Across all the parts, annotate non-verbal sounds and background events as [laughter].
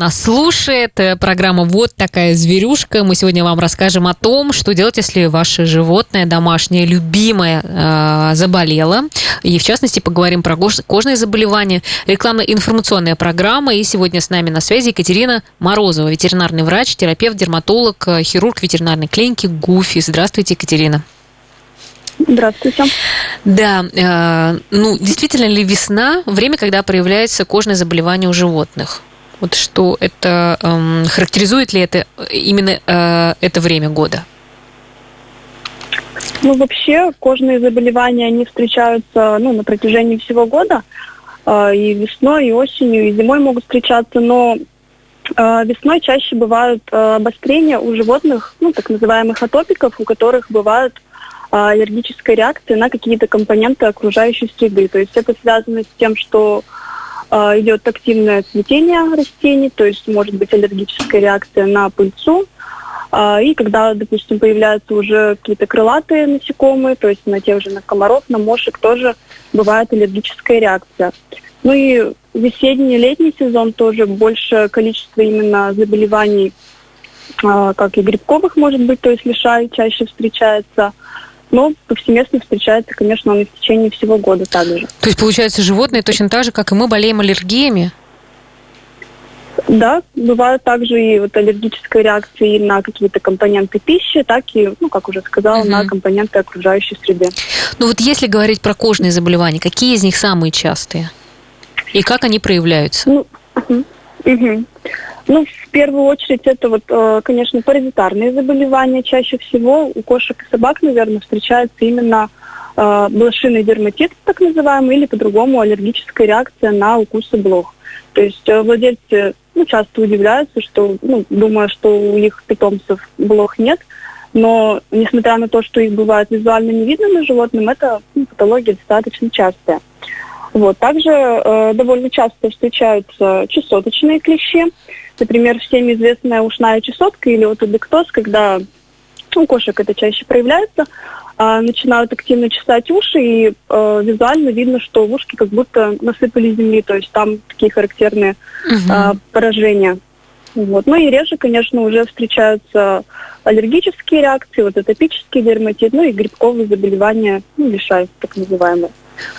Нас слушает э, программа «Вот такая зверюшка». Мы сегодня вам расскажем о том, что делать, если ваше животное домашнее, любимое, э, заболело. И, в частности, поговорим про кожные заболевания. Рекламно-информационная программа. И сегодня с нами на связи Екатерина Морозова, ветеринарный врач, терапевт, дерматолог, э, хирург ветеринарной клиники ГУФИ. Здравствуйте, Екатерина. Здравствуйте. Да, э, ну, действительно ли весна время, когда проявляется кожное заболевание у животных? Вот что это эм, характеризует ли это именно э, это время года? Ну, вообще, кожные заболевания, они встречаются ну, на протяжении всего года. Э, и весной, и осенью, и зимой могут встречаться, но э, весной чаще бывают э, обострения у животных, ну, так называемых атопиков, у которых бывают э, аллергическая реакция на какие-то компоненты окружающей среды. То есть это связано с тем, что идет активное цветение растений, то есть может быть аллергическая реакция на пыльцу. А, и когда, допустим, появляются уже какие-то крылатые насекомые, то есть на тех же на комаров, на мошек тоже бывает аллергическая реакция. Ну и весенний, летний сезон тоже больше количество именно заболеваний, а, как и грибковых, может быть, то есть лишай чаще встречается – но повсеместно встречается, конечно, он и в течение всего года также. То есть, получается, животные точно так же, как и мы, болеем аллергиями? Да, бывают также и вот аллергические реакции на какие-то компоненты пищи, так и, ну, как уже сказала, угу. на компоненты окружающей среды. Ну вот если говорить про кожные заболевания, какие из них самые частые? И как они проявляются? Ну, угу. Угу. Ну, в первую очередь, это вот, э, конечно, паразитарные заболевания. Чаще всего у кошек и собак, наверное, встречается именно э, блошиный дерматит, так называемый, или по-другому аллергическая реакция на укусы блох. То есть э, владельцы ну, часто удивляются, что, ну, думая, что у их питомцев блох нет, но несмотря на то, что их бывает визуально не видно на животном, это ну, патология достаточно частая. Вот. Также э, довольно часто встречаются чесоточные клещи. Например, всем известная ушная чесотка или отодектоз, когда у кошек это чаще проявляется, э, начинают активно чесать уши, и э, визуально видно, что ушки как будто насыпали земли, то есть там такие характерные э, поражения. Вот. Ну и реже, конечно, уже встречаются аллергические реакции, вот атопический дерматит, ну и грибковые заболевания, ну, лишай, так называемые.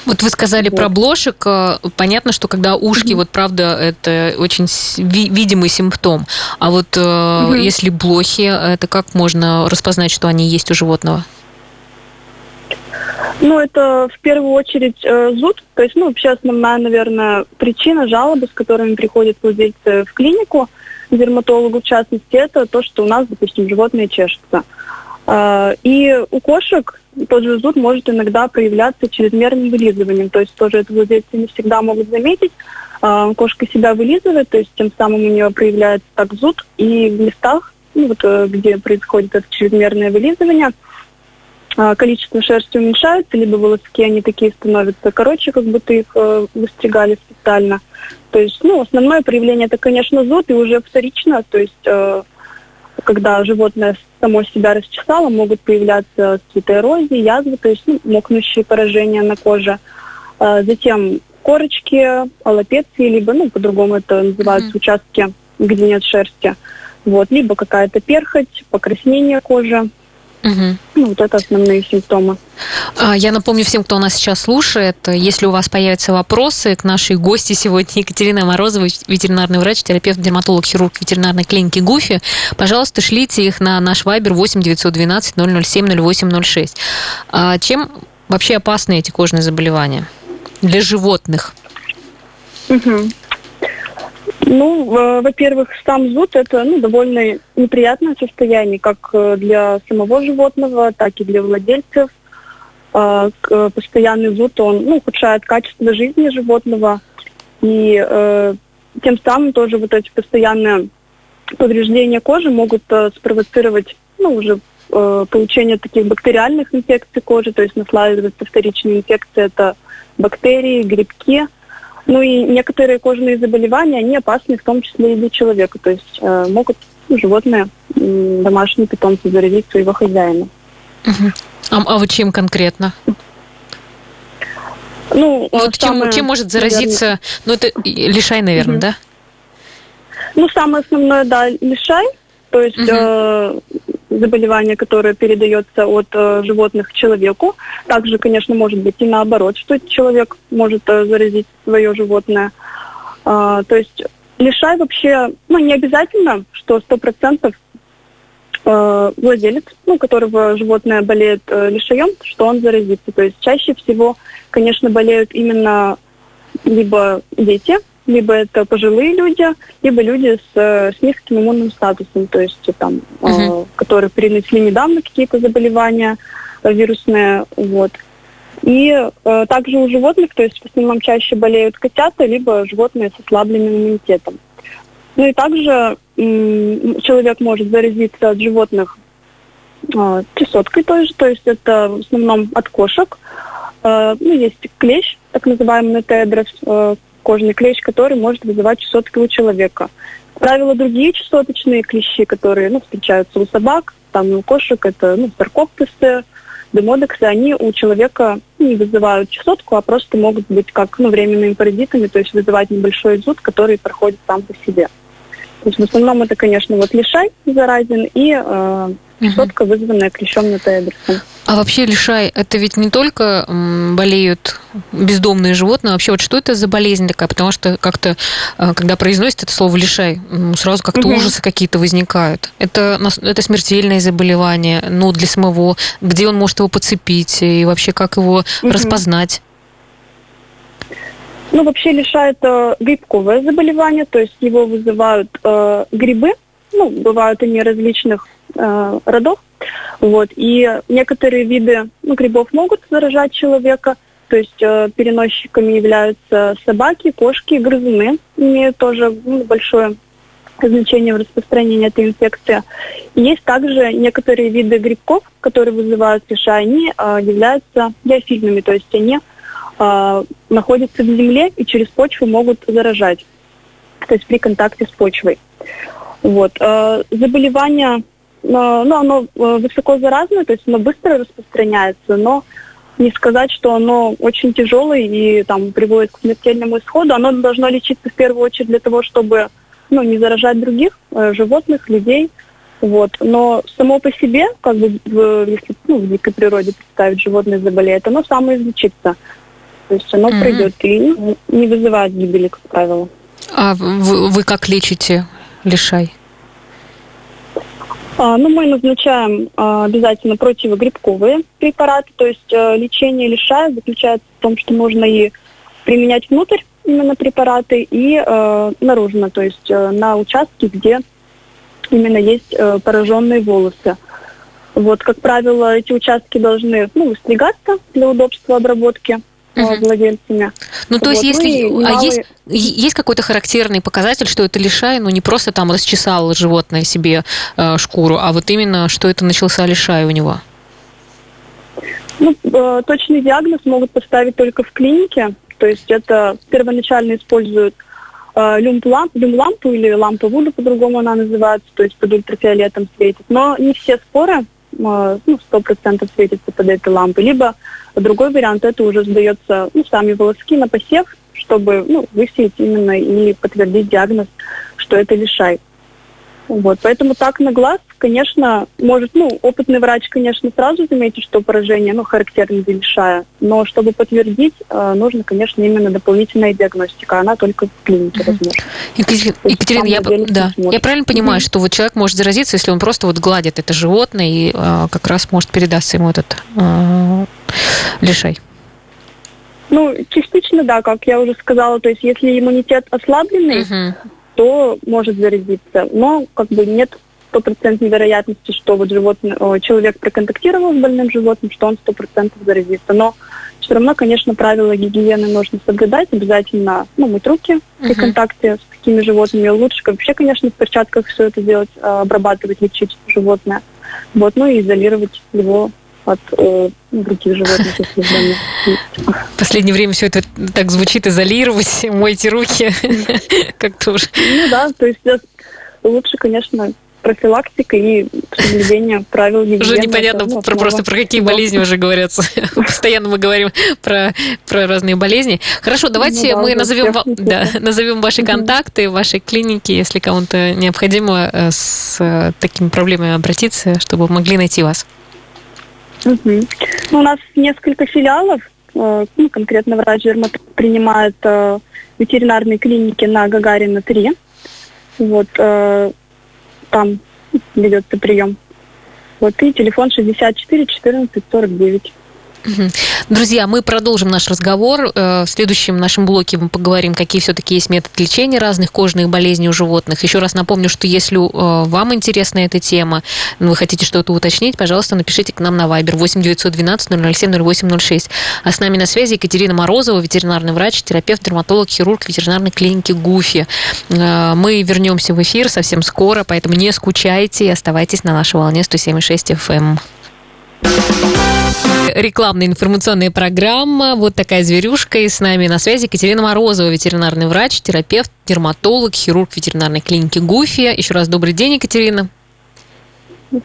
Вот вы сказали вот. про блошек. Э, понятно, что когда ушки, mm-hmm. вот правда, это очень видимый симптом. А вот mm-hmm. если блохи, это как можно распознать, что они есть у животного? Ну, это в первую очередь э, зуд. То есть, ну, вообще основная, наверное, причина жалобы, с которыми приходят владельцы в клинику, дерматологу в частности, это то, что у нас, допустим, животные чешутся. Э, и у кошек тот же зуд может иногда проявляться чрезмерным вылизыванием. То есть тоже это владельцы не всегда могут заметить. А, кошка себя вылизывает, то есть тем самым у нее проявляется так зуд. И в местах, ну, вот, э, где происходит это чрезмерное вылизывание, а, количество шерсти уменьшается, либо волоски, они такие становятся короче, как будто их э, выстригали специально. То есть, ну, основное проявление это, конечно, зуд, и уже вторично, то есть э, когда животное само себя расчесало, могут появляться цветоэрозии, язвы, то есть ну, мокнущие поражения на коже. А, затем корочки, аллопеции, либо, ну, по-другому это называются mm-hmm. участки, где нет шерсти. Вот, либо какая-то перхоть, покраснение кожи. Угу. Ну, вот это основные симптомы. А, я напомню всем, кто нас сейчас слушает, если у вас появятся вопросы к нашей гости сегодня, Екатерина Морозова, ветеринарный врач, терапевт, дерматолог, хирург ветеринарной клиники ГУФИ, пожалуйста, шлите их на наш вайбер 8 912 007 0806. А чем вообще опасны эти кожные заболевания для животных? Угу. Ну, во-первых, сам зуд это ну, довольно неприятное состояние, как э, для самого животного, так и для владельцев. А, постоянный зуд, он ну, ухудшает качество жизни животного. И э, тем самым тоже вот эти постоянные повреждения кожи могут э, спровоцировать ну, уже э, получение таких бактериальных инфекций кожи, то есть наслаивается вторичные инфекции, это бактерии, грибки – ну и некоторые кожные заболевания, они опасны в том числе и для человека. То есть э, могут ну, животные, э, домашние питомцы заразить своего хозяина. Угу. А, а вот чем конкретно? Ну, вот самое, чем, чем может заразиться, наверное... ну это лишай, наверное, угу. да? Ну, самое основное, да, лишай, то есть угу. э, заболевание, которое передается от э, животных к человеку. Также, конечно, может быть и наоборот, что человек может э, заразить свое животное. Э, то есть лишай вообще, ну, не обязательно, что сто процентов э, владелец, ну, которого животное болеет э, лишаем, что он заразится. То есть чаще всего, конечно, болеют именно либо дети, либо это пожилые люди, либо люди с, с низким иммунным статусом, то есть там, uh-huh. э, которые перенесли недавно какие-то заболевания э, вирусные, вот. И э, также у животных, то есть в основном чаще болеют котята, либо животные с ослабленным иммунитетом. Ну и также м, человек может заразиться от животных э, чесоткой тоже, то есть это в основном от кошек. Э, ну, есть клещ, так называемый тедрос, э, кожный клещ, который может вызывать чесотки у человека. Как правило, другие чесоточные клещи, которые ну, встречаются у собак, там у кошек, это ну, саркоптусы, демодексы, они у человека не вызывают чесотку, а просто могут быть как ну, временными паразитами, то есть вызывать небольшой зуд, который проходит сам по себе. То есть в основном это, конечно, вот лишай заразен и э, угу. вызванная клещом нотоэдрисом. А вообще лишай, это ведь не только болеют бездомные животные, а вообще вот что это за болезнь такая? Потому что как-то, э, когда произносят это слово лишай, сразу как-то угу. ужасы какие-то возникают. Это, это смертельное заболевание, ну, для самого, где он может его подцепить, и вообще как его угу. распознать? Ну, вообще лишай это грибковое заболевание, то есть его вызывают э, грибы, ну, бывают они различных э, родов, вот, и некоторые виды ну, грибов могут заражать человека, то есть э, переносчиками являются собаки, кошки, грызуны, имеют тоже ну, большое значение в распространении этой инфекции. есть также некоторые виды грибков, которые вызывают лишай, они э, являются диафильными, то есть они э, находятся в земле и через почву могут заражать, то есть при контакте с почвой. Вот. Э, заболевание, э, ну, оно э, высоко заразное, то есть оно быстро распространяется, но не сказать, что оно очень тяжелое и там приводит к смертельному исходу. Оно должно лечиться в первую очередь для того, чтобы ну, не заражать других животных, людей. Вот. Но само по себе, как бы, в, если ну, в дикой природе представить, животное заболеет, оно самоизлечится. То есть оно mm-hmm. пройдет и не вызывает гибели, как правило. А вы, вы как лечите лишай? А, ну, мы назначаем а, обязательно противогрибковые препараты, то есть а, лечение лишая заключается в том, что можно и применять внутрь именно препараты и а, наружно, то есть а, на участке, где именно есть пораженные волосы. Вот, как правило, эти участки должны ну, выстригаться для удобства обработки угу. владельцами. Ну, то есть, вот. если ну, а есть, есть какой-то характерный показатель, что это лишай, ну, не просто там расчесало животное себе э, шкуру, а вот именно, что это начался лишай у него? Ну, э, точный диагноз могут поставить только в клинике, то есть это первоначально используют э, люмп-лампу, или лампу Вуду, по-другому она называется, то есть под ультрафиолетом светит. Но не все споры ну, сто процентов светится под этой лампой. Либо другой вариант, это уже сдается ну, сами волоски на посев, чтобы ну, выселить именно и подтвердить диагноз, что это лишай. Вот, поэтому так на глаз, конечно, может, ну, опытный врач, конечно, сразу заметит, что поражение, ну, характерно для лишая, но чтобы подтвердить, э, нужно, конечно, именно дополнительная диагностика, она только в клинике возможна. Екатерина, Екатерина я, да, я правильно понимаю, mm-hmm. что вот человек может заразиться, если он просто вот гладит это животное и э, как раз может передаться ему этот э, лишай? Ну, частично, да, как я уже сказала, то есть если иммунитет ослабленный, uh-huh то может заразиться. Но как бы нет стопроцентной вероятности, что вот животное, человек проконтактировал с больным животным, что он сто процентов заразится. Но все равно, конечно, правила гигиены нужно соблюдать, обязательно ну, мыть руки при uh-huh. контакте с такими животными. Лучше вообще, конечно, в перчатках все это делать, а, обрабатывать, лечить животное. Вот, ну и изолировать его от э, других животных, если В последнее время все это так звучит, изолировать, [laughs] мойте руки, как-то уже. Ну да, то есть лучше, конечно, профилактика и соблюдение правил гигиены. Уже непонятно это, ну, про, просто про какие болезни уже говорятся. Постоянно мы говорим про, про разные болезни. Хорошо, давайте ну, да, мы назовем, да, назовем ваши контакты, ваши клиники, если кому-то необходимо э, с э, такими проблемами обратиться, чтобы могли найти вас. Угу. У нас несколько филиалов. Э, ну, конкретно врач принимает ветеринарные клиники на Гагарина 3. Вот, там ведется прием. Вот и телефон 64 14 49. Друзья, мы продолжим наш разговор. Э, в следующем нашем блоке мы поговорим, какие все-таки есть методы лечения разных кожных болезней у животных. Еще раз напомню, что если э, вам интересна эта тема, вы хотите что-то уточнить, пожалуйста, напишите к нам на Viber 8 912 007 0806. А с нами на связи Екатерина Морозова, ветеринарный врач, терапевт, дерматолог, хирург ветеринарной клиники ГУФИ. Э, мы вернемся в эфир совсем скоро, поэтому не скучайте и оставайтесь на нашей волне 107,6 FM рекламная информационная программа. Вот такая зверюшка. И с нами на связи Екатерина Морозова, ветеринарный врач, терапевт, дерматолог, хирург ветеринарной клиники ГУФИ. Еще раз добрый день, Екатерина.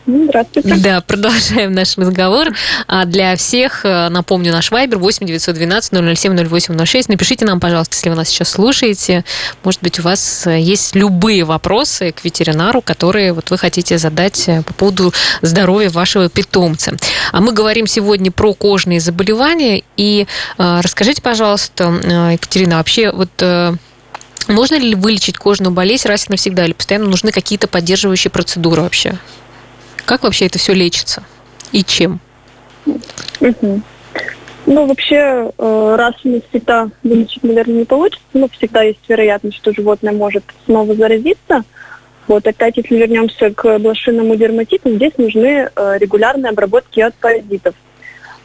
Здравствуйте. Да, продолжаем наш разговор. А для всех, э, напомню, наш вайбер 8 912 007 0806. Напишите нам, пожалуйста, если вы нас сейчас слушаете. Может быть, у вас э, есть любые вопросы к ветеринару, которые вот вы хотите задать э, по поводу здоровья вашего питомца. А мы говорим сегодня про кожные заболевания. И расскажите, пожалуйста, Екатерина, вообще вот можно ли вылечить кожную болезнь раз и навсегда, или постоянно нужны какие-то поддерживающие процедуры вообще? Как вообще это все лечится? И чем? Ну, вообще, э, раз навсегда вылечить, наверное, не получится, но всегда есть вероятность, что животное может снова заразиться. Вот опять, если вернемся к блошиному дерматиту, здесь нужны э, регулярные обработки от паразитов.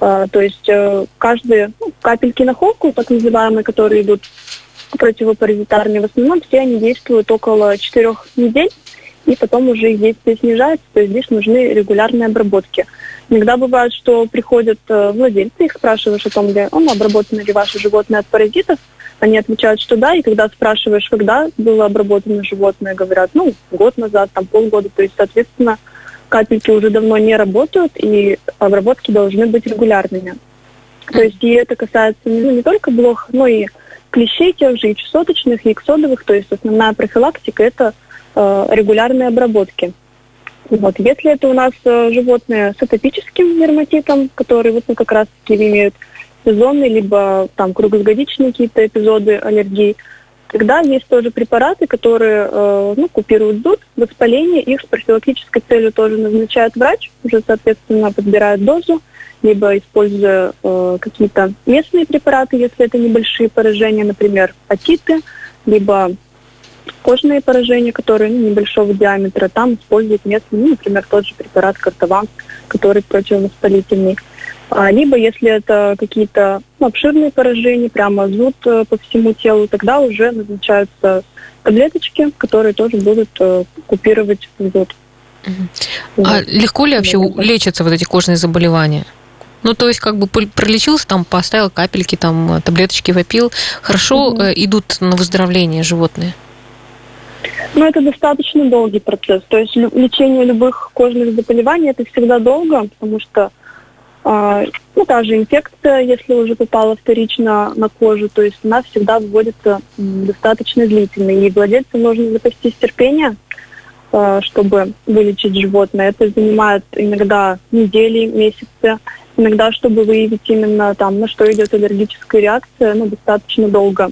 Э, то есть каждые ну, капельки на холку, так называемые, которые идут противопаразитарные, в основном все они действуют около 4 недель и потом уже их действие снижается, то есть здесь нужны регулярные обработки. Иногда бывает, что приходят э, владельцы, их спрашиваешь о том, ли, ну, обработано ли ваше животное от паразитов, они отвечают, что да, и когда спрашиваешь, когда было обработано животное, говорят, ну, год назад, там, полгода, то есть, соответственно, капельки уже давно не работают, и обработки должны быть регулярными. То есть и это касается ну, не только блох, но и клещей тех же, и чесоточных, и иксодовых, то есть основная профилактика – это регулярной обработки. Вот. Если это у нас э, животные с атопическим дерматитом, которые вот, ну, как раз-таки имеют сезонные, либо там круглогодичные какие-то эпизоды аллергии, тогда есть тоже препараты, которые э, ну, купируют зуд, воспаление, их с профилактической целью тоже назначает врач, уже, соответственно, подбирает дозу, либо используя э, какие-то местные препараты, если это небольшие поражения, например, атиты, либо кожные поражения, которые ну, небольшого диаметра, там используют местный, ну, например, тот же препарат картаван, который противовоспалительный. А, либо если это какие-то ну, обширные поражения, прямо зуд э, по всему телу, тогда уже назначаются таблеточки, которые тоже будут э, купировать зуд. А легко ли вообще лечатся вот эти кожные заболевания? Ну, то есть, как бы пролечился, там, поставил капельки, там, таблеточки вопил. Хорошо угу. идут на выздоровление животные? Ну, это достаточно долгий процесс. То есть лечение любых кожных заболеваний это всегда долго, потому что э, ну, та же инфекция, если уже попала вторично на кожу, то есть она всегда вводится достаточно длительной. И владельцу нужно запастись терпения, э, чтобы вылечить животное. Это занимает иногда недели, месяцы. Иногда, чтобы выявить именно там, на что идет аллергическая реакция, ну, достаточно долго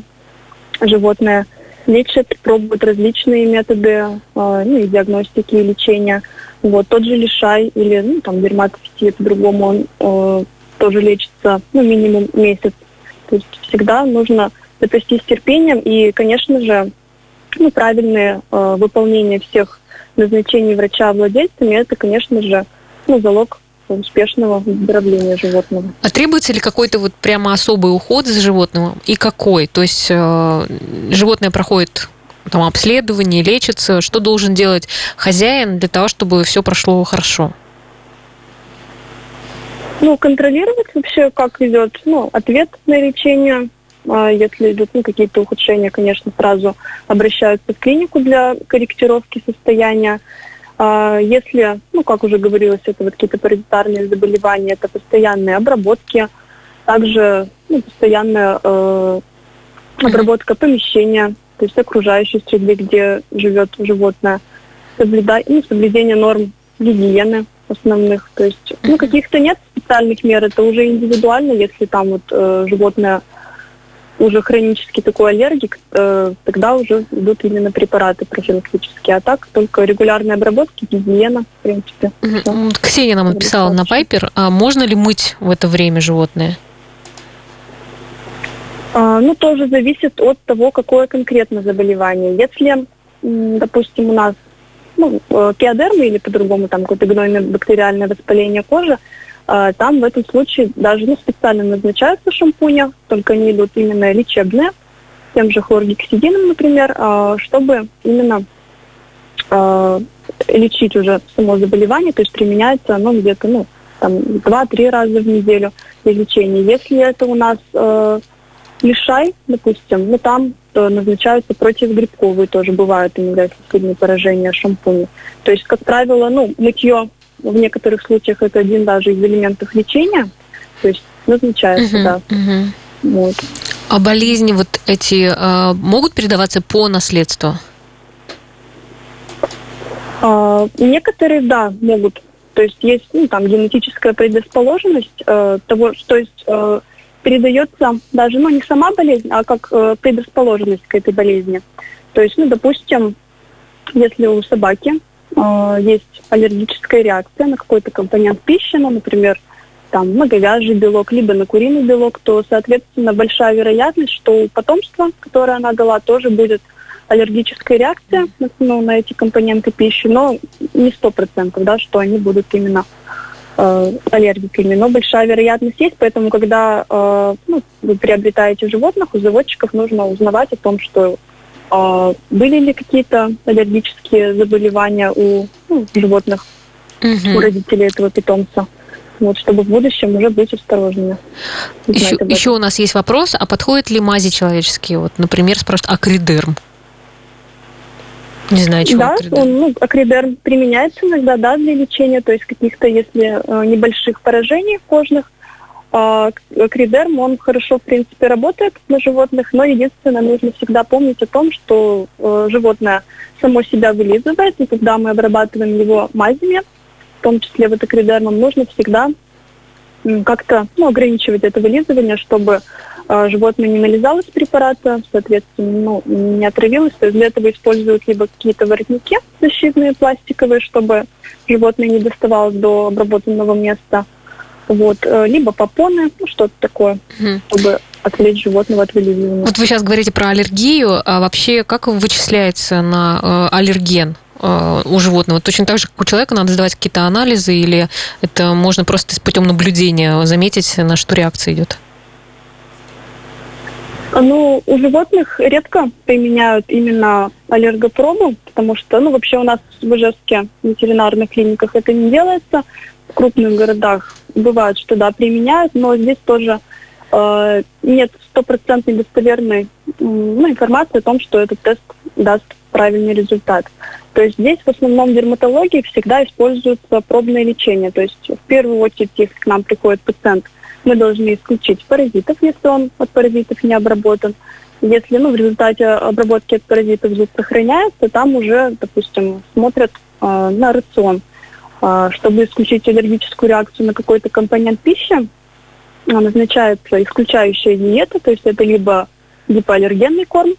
животное лечат, пробуют различные методы э, ну, и диагностики, и лечения. Вот, тот же лишай или ну, там, дерматофитит по-другому, он э, тоже лечится ну, минимум месяц. То есть всегда нужно запастись терпением и, конечно же, ну, правильное э, выполнение всех назначений врача владельцами, это, конечно же, ну, залог успешного выздоровления животного. А требуется ли какой-то вот прямо особый уход за животным и какой? То есть э, животное проходит там обследование, лечится. Что должен делать хозяин для того, чтобы все прошло хорошо? Ну, контролировать вообще, как идет ну, ответ на лечение. А если идут ну, какие-то ухудшения, конечно, сразу обращаются в клинику для корректировки состояния. А если, ну, как уже говорилось, это вот какие-то паразитарные заболевания, это постоянные обработки, также ну, постоянная э, обработка помещения, то есть окружающей среды, где живет животное, соблюда... ну, соблюдение норм гигиены основных. То есть, ну, каких-то нет специальных мер, это уже индивидуально, если там вот э, животное уже хронический такой аллергик, э, тогда уже идут именно препараты профилактические. А так только регулярные обработки, гигиена, в принципе. Угу. Ксения нам написала на Пайпер, а можно ли мыть в это время животное? А, ну, тоже зависит от того, какое конкретно заболевание. Если, допустим, у нас ну, э, пиодермы или по-другому там какое-то гнойное бактериальное воспаление кожи, там в этом случае даже ну, специально назначаются шампуни, только они идут именно лечебные, тем же хлоргексидином, например, а, чтобы именно а, лечить уже само заболевание, то есть применяется оно где-то ну, там, 2-3 раза в неделю для лечения. Если это у нас э, лишай, допустим, ну там то назначаются противогрибковые тоже бывают иногда, сильные поражения шампуни. То есть, как правило, ну, мытье в некоторых случаях это один даже из элементов лечения, то есть назначается, uh-huh, да. Uh-huh. Вот. А болезни вот эти э, могут передаваться по наследству? Э, некоторые, да, могут. То есть есть ну, там генетическая предрасположенность э, того, то есть э, передается даже, ну, не сама болезнь, а как э, предрасположенность к этой болезни. То есть, ну, допустим, если у собаки э, есть аллергическая реакция на какой-то компонент пищи, ну, например, там, на говяжий белок, либо на куриный белок, то, соответственно, большая вероятность, что у потомства, которое она дала, тоже будет аллергическая реакция ну, на эти компоненты пищи, но не сто процентов, да, что они будут именно э, аллергиками. Но большая вероятность есть, поэтому, когда э, ну, вы приобретаете животных, у заводчиков нужно узнавать о том, что а были ли какие-то аллергические заболевания у ну, животных, угу. у родителей этого питомца? Вот, чтобы в будущем уже быть осторожными. Еще, еще у нас есть вопрос, а подходят ли мази человеческие? Вот, например, спрашивают акридерм. Не знаю, чего да, акридерм. Он, ну, акридерм применяется иногда, да, для лечения, то есть каких-то, если э, небольших поражений кожных, а, кридерм, он хорошо, в принципе, работает на животных, но единственное, нужно всегда помнить о том, что э, животное само себя вылизывает, и когда мы обрабатываем его мазями, в том числе вот акридермом, нужно всегда как-то ну, ограничивать это вылизывание, чтобы э, животное не налезалось препарата, соответственно, ну, не отравилось. То есть для этого используют либо какие-то воротники защитные пластиковые, чтобы животное не доставалось до обработанного места – вот, э, либо попоны, ну, что-то такое, угу. чтобы отвлечь животного от вылизывания. Вот вы сейчас говорите про аллергию, а вообще как вычисляется на э, аллерген? Э, у животного. Точно так же, как у человека, надо сдавать какие-то анализы, или это можно просто путем наблюдения заметить, на что реакция идет? Ну, у животных редко применяют именно аллергопробу, потому что, ну, вообще у нас в Ижевске в ветеринарных клиниках это не делается. В крупных городах бывает, что да, применяют, но здесь тоже э, нет стопроцентной достоверной ну, информации о том, что этот тест даст правильный результат. То есть здесь в основном в дерматологии всегда используется пробное лечение. То есть в первую очередь, если к нам приходит пациент, мы должны исключить паразитов, если он от паразитов не обработан. Если ну, в результате обработки от паразитов зуб сохраняется, там уже, допустим, смотрят э, на рацион. Чтобы исключить аллергическую реакцию на какой-то компонент пищи, назначается исключающая диета, то есть это либо гипоаллергенный корм,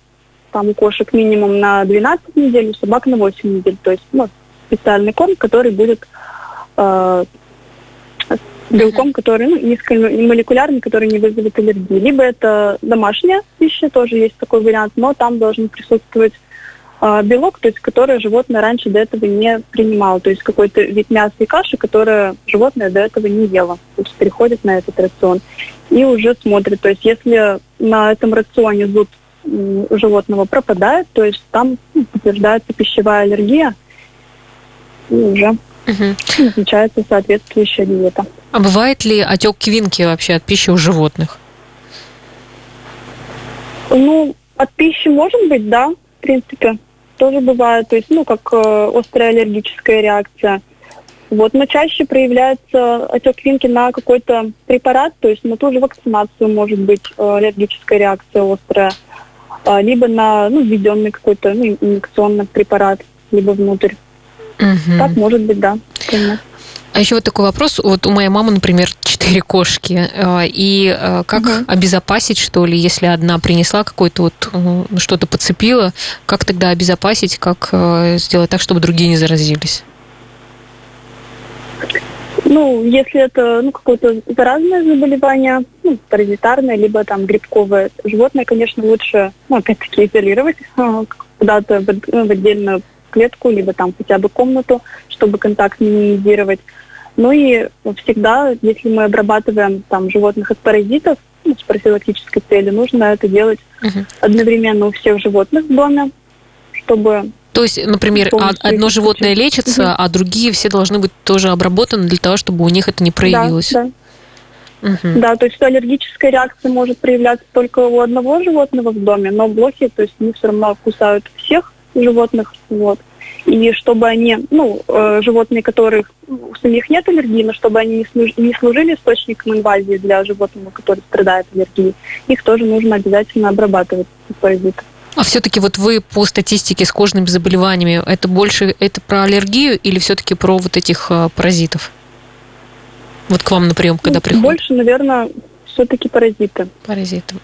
там у кошек минимум на 12 недель, у собак на 8 недель, то есть ну, специальный корм, который будет э, белком, который ну, низкомолекулярный, который не вызовет аллергии. Либо это домашняя пища, тоже есть такой вариант, но там должен присутствовать а, белок, то есть который животное раньше до этого не принимало, то есть какой-то вид мяса и каши, которое животное до этого не ело, то есть переходит на этот рацион и уже смотрит, то есть если на этом рационе зуд животного пропадает, то есть там подтверждается пищевая аллергия и уже угу. назначается соответствующая диета. А бывает ли отек квинки вообще от пищи у животных? Ну, от пищи может быть, да, в принципе. Тоже бывает, то есть, ну, как э, острая аллергическая реакция. Вот, но чаще проявляется отек линки на какой-то препарат, то есть на ту же вакцинацию может быть э, аллергическая реакция острая, э, либо на ну, введенный какой-то ну, инъекционный препарат, либо внутрь. Угу. Так может быть, да, конечно. А еще вот такой вопрос. Вот у моей мамы, например, четыре кошки. Э, и э, как угу. обезопасить, что ли, если одна принесла какой-то вот ну, что-то подцепила, как тогда обезопасить, как сделать так, чтобы другие не заразились? Ну, если это ну, какое-то заразное заболевание, ну, паразитарное, либо там грибковое, животное, конечно, лучше, ну, опять-таки, изолировать куда-то в, ну, в отдельную клетку, либо там хотя бы комнату, чтобы контакт минимизировать. Ну и всегда, если мы обрабатываем там животных от паразитов, ну, с профилактической целью, нужно это делать uh-huh. одновременно у всех животных в доме, чтобы то есть, например, одно животное лечится, угу. а другие все должны быть тоже обработаны для того, чтобы у них это не проявилось. Да, да. Угу. Да, то есть аллергическая реакция может проявляться только у одного животного в доме, но блохи, то есть они все равно кусают всех животных, вот. И чтобы они, ну, э, животные, которых у самих нет аллергии, но чтобы они не служили источником инвазии для животного, который страдает аллергией, их тоже нужно обязательно обрабатывать паразитов. А все-таки вот вы по статистике с кожными заболеваниями, это больше это про аллергию или все-таки про вот этих э, паразитов? Вот к вам на прием, когда ну, приходят? Больше, наверное, все-таки паразиты. Паразиты.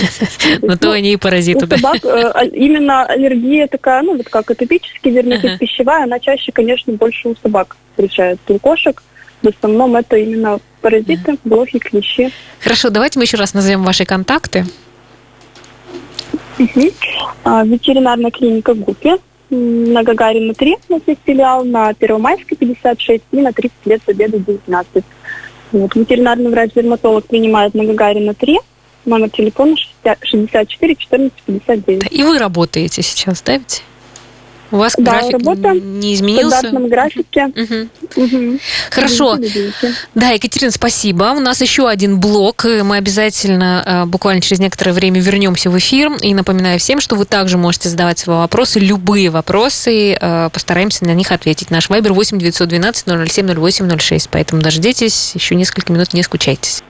[laughs] Но то они и паразиты, да. собак э, а, именно аллергия такая, ну вот как атопический дерматит пищевая, она чаще, конечно, больше у собак встречается. У кошек в основном это именно паразиты, блохи, клещи. Хорошо, давайте мы еще раз назовем ваши контакты. А, ветеринарная клиника ГУПИ на Гагарина 3 у нас есть филиал, на Первомайской 56 и на 30 лет Победы 19. Вот. Ветеринарный врач-дерматолог принимает на Гагарина 3, номер телефона 64 14 59. И вы работаете сейчас, да, ведь? У вас да, график работа не изменился? В стандартном графике. Угу. Угу. Хорошо. Да, Екатерина, спасибо. У нас еще один блок. Мы обязательно э, буквально через некоторое время вернемся в эфир. И напоминаю всем, что вы также можете задавать свои вопросы, любые вопросы. Э, постараемся на них ответить. Наш вайбер 8 912 007 08 06. Поэтому дождитесь. Еще несколько минут не скучайтесь.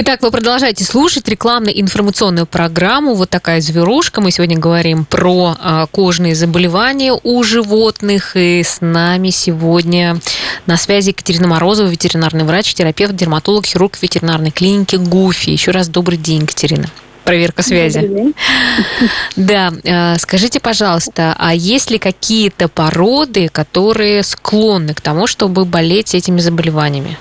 Итак, вы продолжаете слушать рекламно-информационную программу «Вот такая зверушка». Мы сегодня говорим про а, кожные заболевания у животных. И с нами сегодня на связи Екатерина Морозова, ветеринарный врач, терапевт, дерматолог, хирург ветеринарной клиники ГУФИ. Еще раз добрый день, Екатерина. Проверка связи. [laughs] Да, а, скажите, пожалуйста, а есть ли какие-то породы, которые склонны к тому, чтобы болеть этими заболеваниями?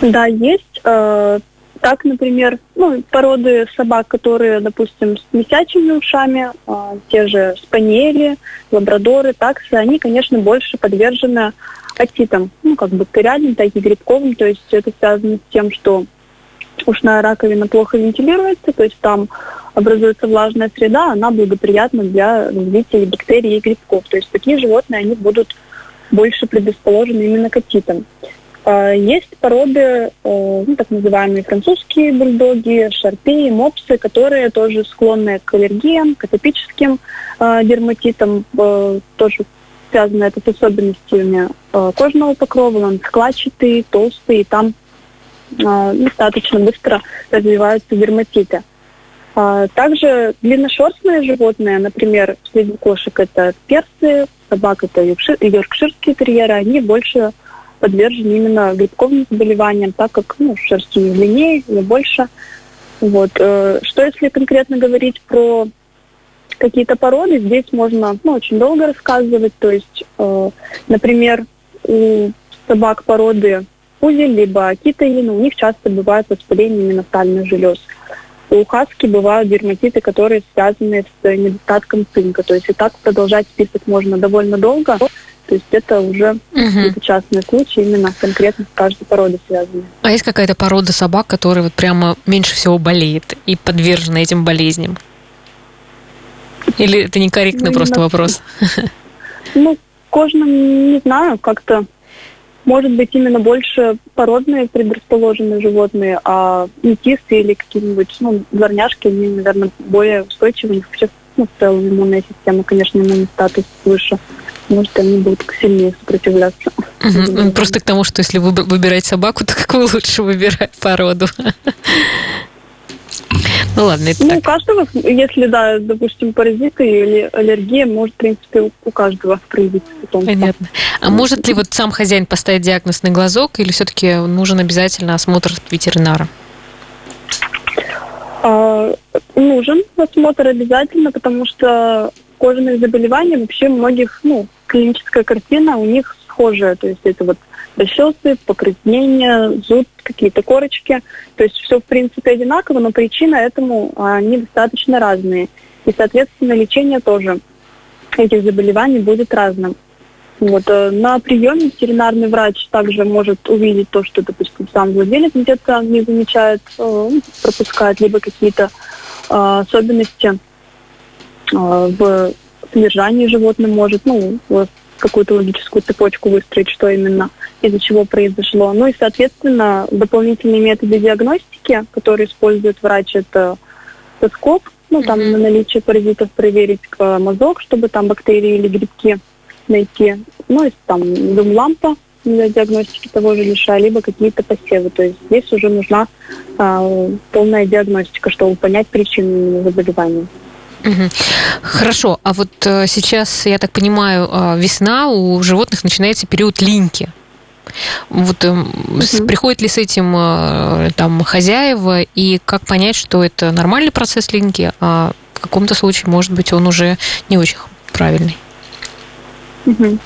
Да, есть. Э, так, например, ну, породы собак, которые, допустим, с месячими ушами, э, те же спаниели, лабрадоры, таксы, они, конечно, больше подвержены отитам, ну, как бактериальным, так и грибковым. То есть это связано с тем, что ушная раковина плохо вентилируется, то есть там образуется влажная среда, она благоприятна для развития бактерий и грибков. То есть такие животные, они будут больше предрасположены именно к отитам. А, есть породы, э, ну, так называемые французские бульдоги, шарпеи, мопсы, которые тоже склонны к аллергиям, к атопическим э, дерматитам, э, тоже связано это с особенностями кожного покрова, он складчатый, толстый, и там достаточно быстро развиваются дерматиты. А, также длинношерстные животные, например, среди кошек это персы, собак это йоркширские терьеры, они больше подвержены именно грибковым заболеваниям, так как ну, шерсть у них длиннее или больше. Вот. Э, что если конкретно говорить про какие-то породы, здесь можно ну, очень долго рассказывать. То есть, э, например, у собак породы пузель, либо китаин, у них часто бывает воспаление именно стальных желез. У хаски бывают дерматиты, которые связаны с недостатком цинка. То есть и так продолжать список можно довольно долго. То есть это уже угу. частные случаи, именно конкретно с каждой породой связаны. А есть какая-то порода собак, которая вот прямо меньше всего болеет и подвержена этим болезням? Или это некорректный ну, просто вопрос? [laughs] Ну, кожным не знаю, как-то может быть именно больше породные предрасположенные животные, а метисы или какие-нибудь ну, дворняжки, они, наверное, более устойчивы. У них вообще ну, в целом иммунная система, конечно, иммунный статус выше. Может, они будут сильнее сопротивляться. Угу. Просто к тому, что если вы выбирать собаку, [laughs] то какую лучше выбирать породу? [laughs] Ну ладно, это Ну, так. у каждого, если, да, допустим, паразиты или аллергия, может, в принципе, у каждого проявиться потомство. Понятно. А может ли вот сам хозяин поставить диагноз на глазок, или все-таки нужен обязательно осмотр ветеринара? А, нужен осмотр обязательно, потому что кожаные заболевания вообще многих, ну, клиническая картина у них схожая, то есть это вот расчесы, покраснения, зуд, какие-то корочки. То есть все, в принципе, одинаково, но причина этому они достаточно разные. И, соответственно, лечение тоже этих заболеваний будет разным. Вот. Э, на приеме ветеринарный врач также может увидеть то, что, допустим, сам владелец где-то не замечает, э, ну, пропускает, либо какие-то э, особенности в содержании животного может, ну, какую-то логическую цепочку выстроить, что именно из-за чего произошло. Ну и, соответственно, дополнительные методы диагностики, которые использует врач, это тестоскоп, ну, там mm-hmm. на наличие паразитов проверить мазок, чтобы там бактерии или грибки найти. Ну, и там дум-лампа для диагностики того же лиша, либо какие-то посевы. То есть здесь уже нужна а, полная диагностика, чтобы понять причину заболевания. Хорошо, а вот э, сейчас, я так понимаю, э, весна, у животных начинается период линьки. Вот угу. приходит ли с этим э, там хозяева и как понять, что это нормальный процесс линьки, а в каком-то случае, может быть, он уже не очень правильный? Угу.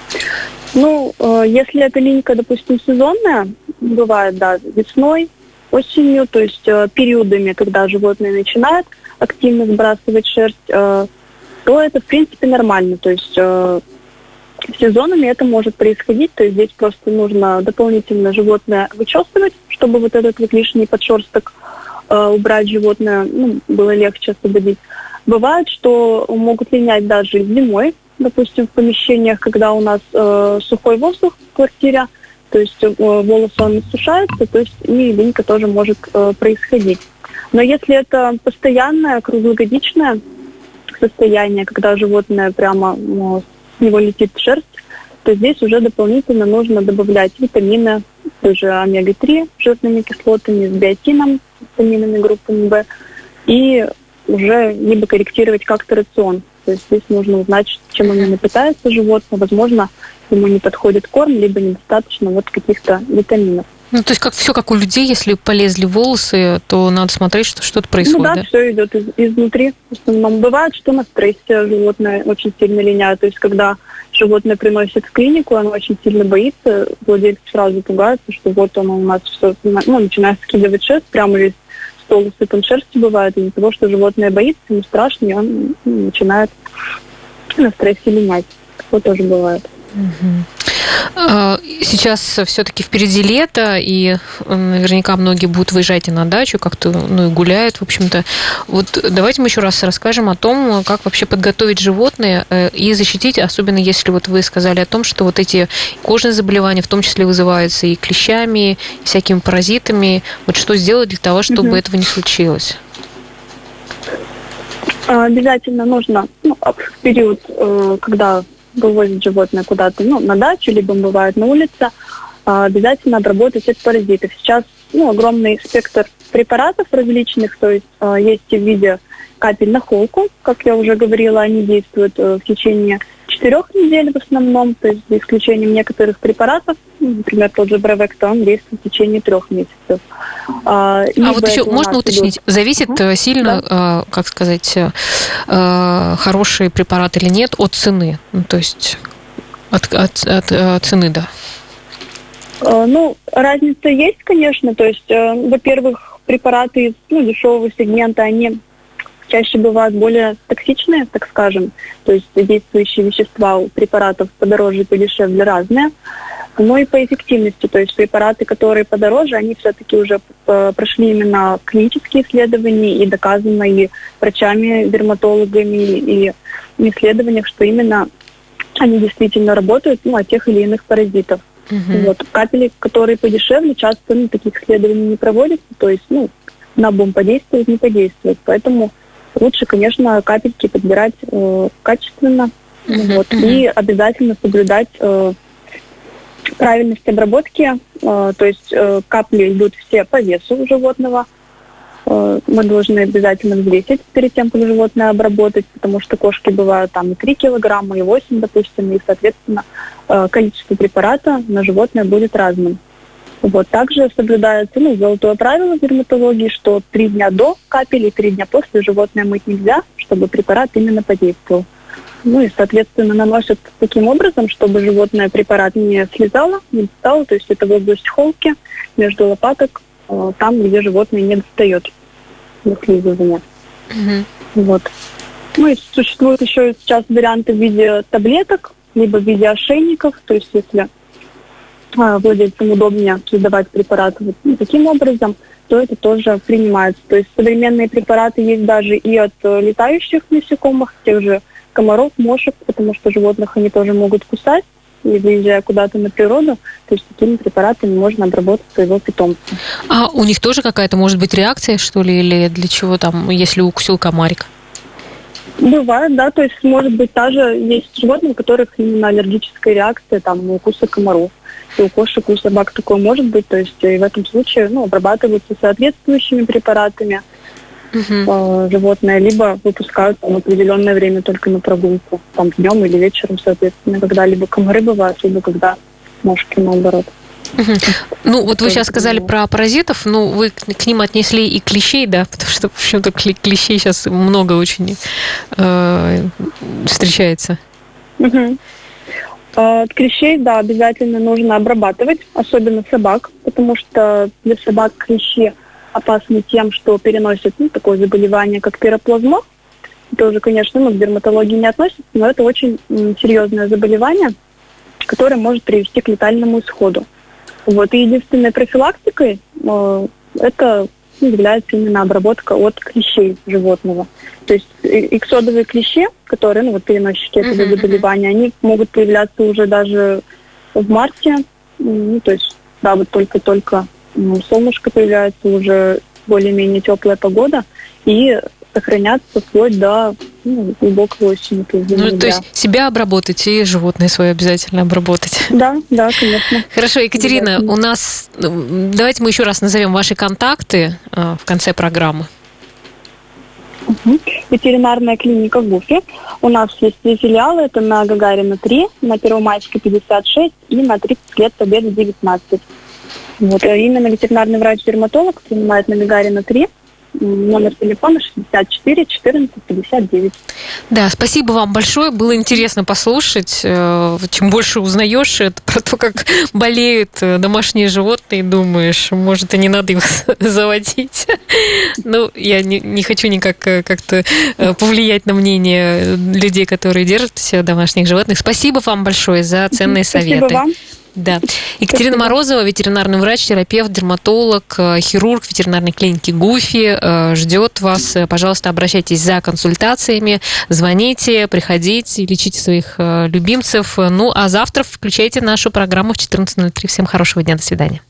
Ну, если эта линька, допустим, сезонная, бывает, да, весной, осенью, то есть периодами, когда животные начинают активно сбрасывать шерсть, э, то это, в принципе, нормально. То есть э, сезонами это может происходить, то есть здесь просто нужно дополнительно животное вычесывать, чтобы вот этот вот лишний подшерсток э, убрать животное, ну, было легче освободить. Бывает, что могут линять даже зимой, допустим, в помещениях, когда у нас э, сухой воздух в квартире, то есть э, волосы он сушается, то есть и линька тоже может э, происходить. Но если это постоянное, круглогодичное состояние, когда животное прямо ну, него летит шерсть, то здесь уже дополнительно нужно добавлять витамины, тоже омега-3 жирными кислотами, с биотином, витаминами группы В, и уже либо корректировать как-то рацион. То есть здесь нужно узнать, чем именно питается животное. Возможно, ему не подходит корм, либо недостаточно вот каких-то витаминов. Ну, то есть как все как у людей, если полезли волосы, то надо смотреть, что что-то происходит. Ну да, да? все идет из, изнутри. В основном бывает, что на стрессе животное очень сильно линяет. То есть когда животное приносит в клинику, оно очень сильно боится, владелец сразу пугается, что вот оно у нас все, ну, начинает скидывать шерсть, прямо весь стол усыпан шерстью бывает из-за того, что животное боится, ему страшно, и он ну, начинает на стрессе линять. Такое тоже бывает. А, сейчас все-таки впереди лето, и наверняка многие будут выезжать и на дачу, как-то ну, и гуляют, в общем-то. Вот давайте мы еще раз расскажем о том, как вообще подготовить животное э, и защитить, особенно если вот вы сказали о том, что вот эти кожные заболевания в том числе вызываются и клещами, и всякими паразитами. Вот что сделать для того, чтобы угу. этого не случилось? Обязательно нужно ну, в период, э, когда вывозят животное куда-то, ну, на дачу, либо бывает на улице, а, обязательно обработать от паразитов. Сейчас ну, огромный спектр препаратов различных, то есть а, есть в виде капель на холку, как я уже говорила, они действуют э, в течение четырех недель в основном, то есть за исключением некоторых препаратов, ну, например, тот же Бревекта, он действует в течение трех месяцев. А, а вот еще можно уточнить, идет... зависит угу. сильно, да. как сказать, э, хороший препарат или нет от цены, ну, то есть от, от, от, от цены, да. Ну, разница есть, конечно, то есть, во-первых, препараты из ну, дешевого сегмента, они чаще бывают более токсичные, так скажем, то есть действующие вещества у препаратов подороже и подешевле разные, но и по эффективности, то есть препараты, которые подороже, они все-таки уже э, прошли именно клинические исследования и доказано и врачами, дерматологами и в исследованиях, что именно они действительно работают ну, от тех или иных паразитов. Угу. Вот. Капели, которые подешевле, часто ну, таких исследований не проводятся, то есть ну, на бомб подействует, не подействует. Поэтому лучше, конечно, капельки подбирать э, качественно uh вот, uh и обязательно соблюдать э, правильность обработки. Э, то есть э, капли идут все по весу животного. Э, мы должны обязательно взвесить перед тем, как животное обработать, потому что кошки бывают там и 3 килограмма, и 8, допустим, и, соответственно, э, количество препарата на животное будет разным. Вот. Также соблюдается ну, золотое правило в дерматологии, что три дня до капели и три дня после животное мыть нельзя, чтобы препарат именно подействовал. Ну и, соответственно, наносят таким образом, чтобы животное препарат не слезало, не достало, то есть это в область холки, между лопаток, э, там, где животное не достает для слизывания. Mm-hmm. Вот. Ну и существуют еще сейчас варианты в виде таблеток, либо в виде ошейников, то есть если владельцам удобнее создавать препараты вот таким образом, то это тоже принимается. То есть современные препараты есть даже и от э, летающих насекомых, тех же комаров, мошек, потому что животных они тоже могут кусать. И выезжая куда-то на природу, то есть такими препаратами можно обработать своего питомца. А у них тоже какая-то может быть реакция, что ли, или для чего там, если укусил комарик? Бывает, да, то есть может быть та же, есть животные, у которых именно аллергическая реакция там, на укусы комаров у кошек, у собак такое может быть. То есть и в этом случае ну, обрабатываются соответствующими препаратами uh-huh. э, животное, либо выпускают там, определенное время только на прогулку, там днем или вечером, соответственно, когда либо комары бывают, либо когда мошки наоборот. Угу. Ну, вот вы сейчас сказали про паразитов, ну, вы к ним отнесли и клещей, да, потому что, в общем-то, клещей сейчас много очень э, встречается. Угу. От а, клещей, да, обязательно нужно обрабатывать, особенно собак, потому что для собак клещи опасны тем, что переносят ну, такое заболевание, как пироплазма. Это уже, конечно, ну, к дерматологии не относится, но это очень серьезное заболевание, которое может привести к летальному исходу. Вот. И единственной профилактикой э, это является именно обработка от клещей животного. То есть иксодовые клещи, которые, ну вот переносчики этого uh-huh, заболевания, они могут появляться уже даже в марте, ну то есть, да, вот только-только ну, солнышко появляется, уже более-менее теплая погода, и сохраняться вплоть до ну, глубокой осени. То есть, ну, то есть себя обработать и животные свои обязательно обработать. Да, да, конечно. Хорошо, Екатерина, у нас... Ну, давайте мы еще раз назовем ваши контакты э, в конце программы. Угу. Ветеринарная клиника ГУФИ. У нас есть две филиалы. Это на Гагарина 3, на Первомайской 56 и на 30 лет Победы 19. Вот. Э, именно ветеринарный врач-дерматолог принимает на Гагарина 3 номер телефона 64 14 59. Да, спасибо вам большое. Было интересно послушать. Э, чем больше узнаешь это про то, как болеют э, домашние животные, думаешь, может, и не надо их [laughs] заводить. Ну, я не, не хочу никак э, как-то повлиять на мнение людей, которые держат все домашних животных. Спасибо вам большое за ценные спасибо советы. Вам. Да. Екатерина Морозова, ветеринарный врач, терапевт, дерматолог, э, хирург ветеринарной клиники ГУФИ э, ждет вас. Пожалуйста, обращайтесь за консультациями, звоните, приходите, лечите своих э, любимцев. Ну, а завтра включайте нашу программу в 14.03. Всем хорошего дня, до свидания.